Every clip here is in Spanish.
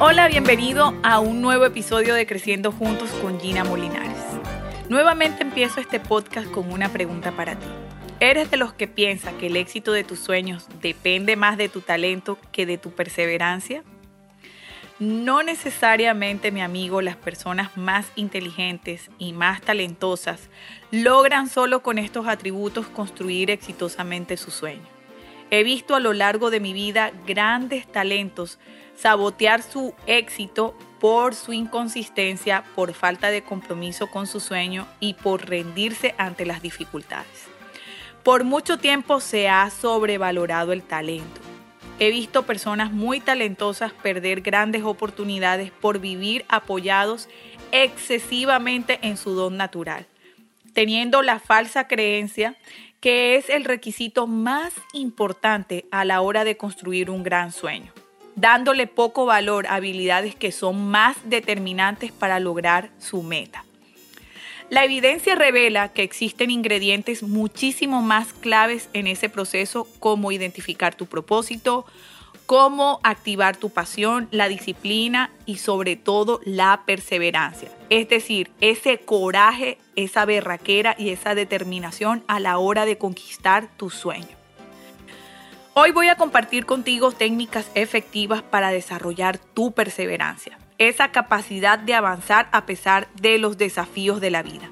Hola, bienvenido a un nuevo episodio de Creciendo Juntos con Gina Molinares. Nuevamente empiezo este podcast con una pregunta para ti. ¿Eres de los que piensa que el éxito de tus sueños depende más de tu talento que de tu perseverancia? No necesariamente, mi amigo, las personas más inteligentes y más talentosas logran solo con estos atributos construir exitosamente su sueño. He visto a lo largo de mi vida grandes talentos sabotear su éxito por su inconsistencia, por falta de compromiso con su sueño y por rendirse ante las dificultades. Por mucho tiempo se ha sobrevalorado el talento. He visto personas muy talentosas perder grandes oportunidades por vivir apoyados excesivamente en su don natural, teniendo la falsa creencia que es el requisito más importante a la hora de construir un gran sueño dándole poco valor a habilidades que son más determinantes para lograr su meta. La evidencia revela que existen ingredientes muchísimo más claves en ese proceso como identificar tu propósito, cómo activar tu pasión, la disciplina y sobre todo la perseverancia. Es decir, ese coraje, esa berraquera y esa determinación a la hora de conquistar tu sueño. Hoy voy a compartir contigo técnicas efectivas para desarrollar tu perseverancia, esa capacidad de avanzar a pesar de los desafíos de la vida.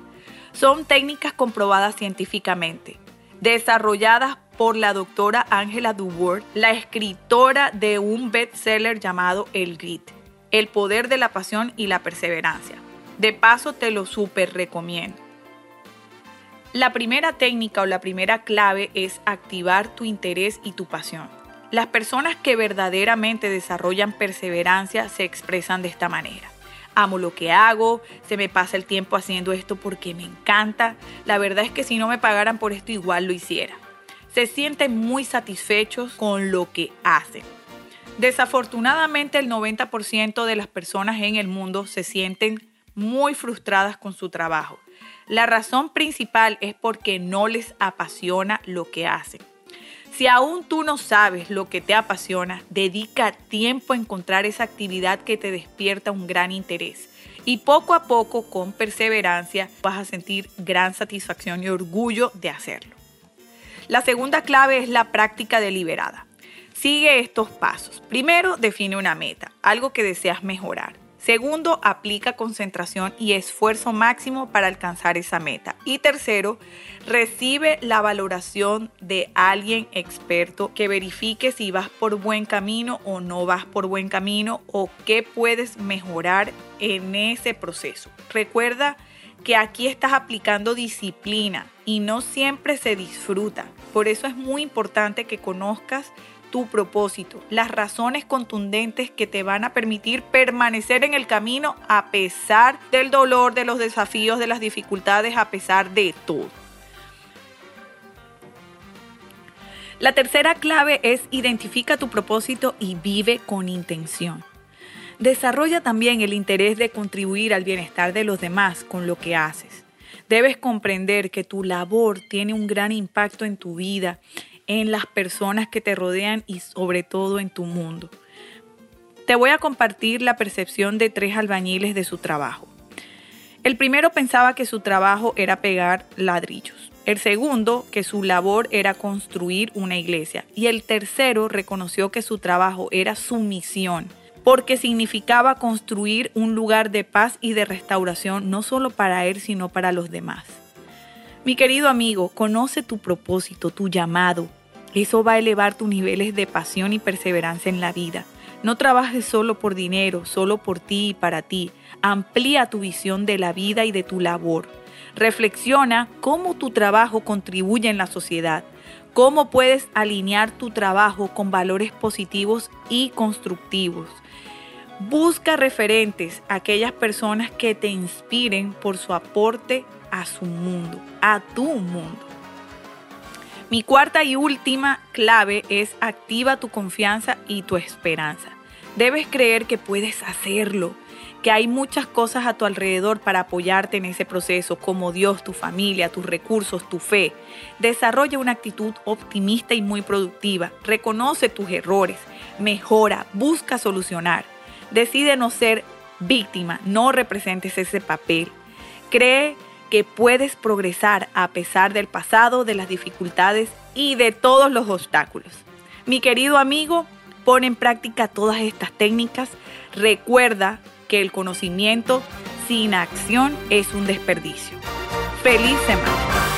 Son técnicas comprobadas científicamente, desarrolladas por la doctora Angela Dubourg, la escritora de un bestseller llamado El Grit, El poder de la pasión y la perseverancia. De paso te lo súper recomiendo. La primera técnica o la primera clave es activar tu interés y tu pasión. Las personas que verdaderamente desarrollan perseverancia se expresan de esta manera. Amo lo que hago, se me pasa el tiempo haciendo esto porque me encanta. La verdad es que si no me pagaran por esto igual lo hiciera. Se sienten muy satisfechos con lo que hacen. Desafortunadamente el 90% de las personas en el mundo se sienten muy frustradas con su trabajo la razón principal es porque no les apasiona lo que hacen. Si aún tú no sabes lo que te apasiona, dedica tiempo a encontrar esa actividad que te despierta un gran interés. Y poco a poco, con perseverancia, vas a sentir gran satisfacción y orgullo de hacerlo. La segunda clave es la práctica deliberada. Sigue estos pasos. Primero, define una meta, algo que deseas mejorar. Segundo, aplica concentración y esfuerzo máximo para alcanzar esa meta. Y tercero, recibe la valoración de alguien experto que verifique si vas por buen camino o no vas por buen camino o qué puedes mejorar en ese proceso. Recuerda que aquí estás aplicando disciplina y no siempre se disfruta. Por eso es muy importante que conozcas tu propósito, las razones contundentes que te van a permitir permanecer en el camino a pesar del dolor, de los desafíos, de las dificultades, a pesar de todo. La tercera clave es identifica tu propósito y vive con intención. Desarrolla también el interés de contribuir al bienestar de los demás con lo que haces. Debes comprender que tu labor tiene un gran impacto en tu vida en las personas que te rodean y sobre todo en tu mundo. Te voy a compartir la percepción de tres albañiles de su trabajo. El primero pensaba que su trabajo era pegar ladrillos. El segundo, que su labor era construir una iglesia. Y el tercero reconoció que su trabajo era su misión, porque significaba construir un lugar de paz y de restauración no solo para él, sino para los demás. Mi querido amigo, conoce tu propósito, tu llamado, eso va a elevar tus niveles de pasión y perseverancia en la vida. No trabajes solo por dinero, solo por ti y para ti. Amplía tu visión de la vida y de tu labor. Reflexiona cómo tu trabajo contribuye en la sociedad, cómo puedes alinear tu trabajo con valores positivos y constructivos. Busca referentes, aquellas personas que te inspiren por su aporte a su mundo, a tu mundo. Mi cuarta y última clave es activa tu confianza y tu esperanza. Debes creer que puedes hacerlo, que hay muchas cosas a tu alrededor para apoyarte en ese proceso, como Dios, tu familia, tus recursos, tu fe. Desarrolla una actitud optimista y muy productiva. Reconoce tus errores, mejora, busca solucionar. Decide no ser víctima, no representes ese papel. Cree que puedes progresar a pesar del pasado, de las dificultades y de todos los obstáculos. Mi querido amigo, pon en práctica todas estas técnicas. Recuerda que el conocimiento sin acción es un desperdicio. Feliz semana.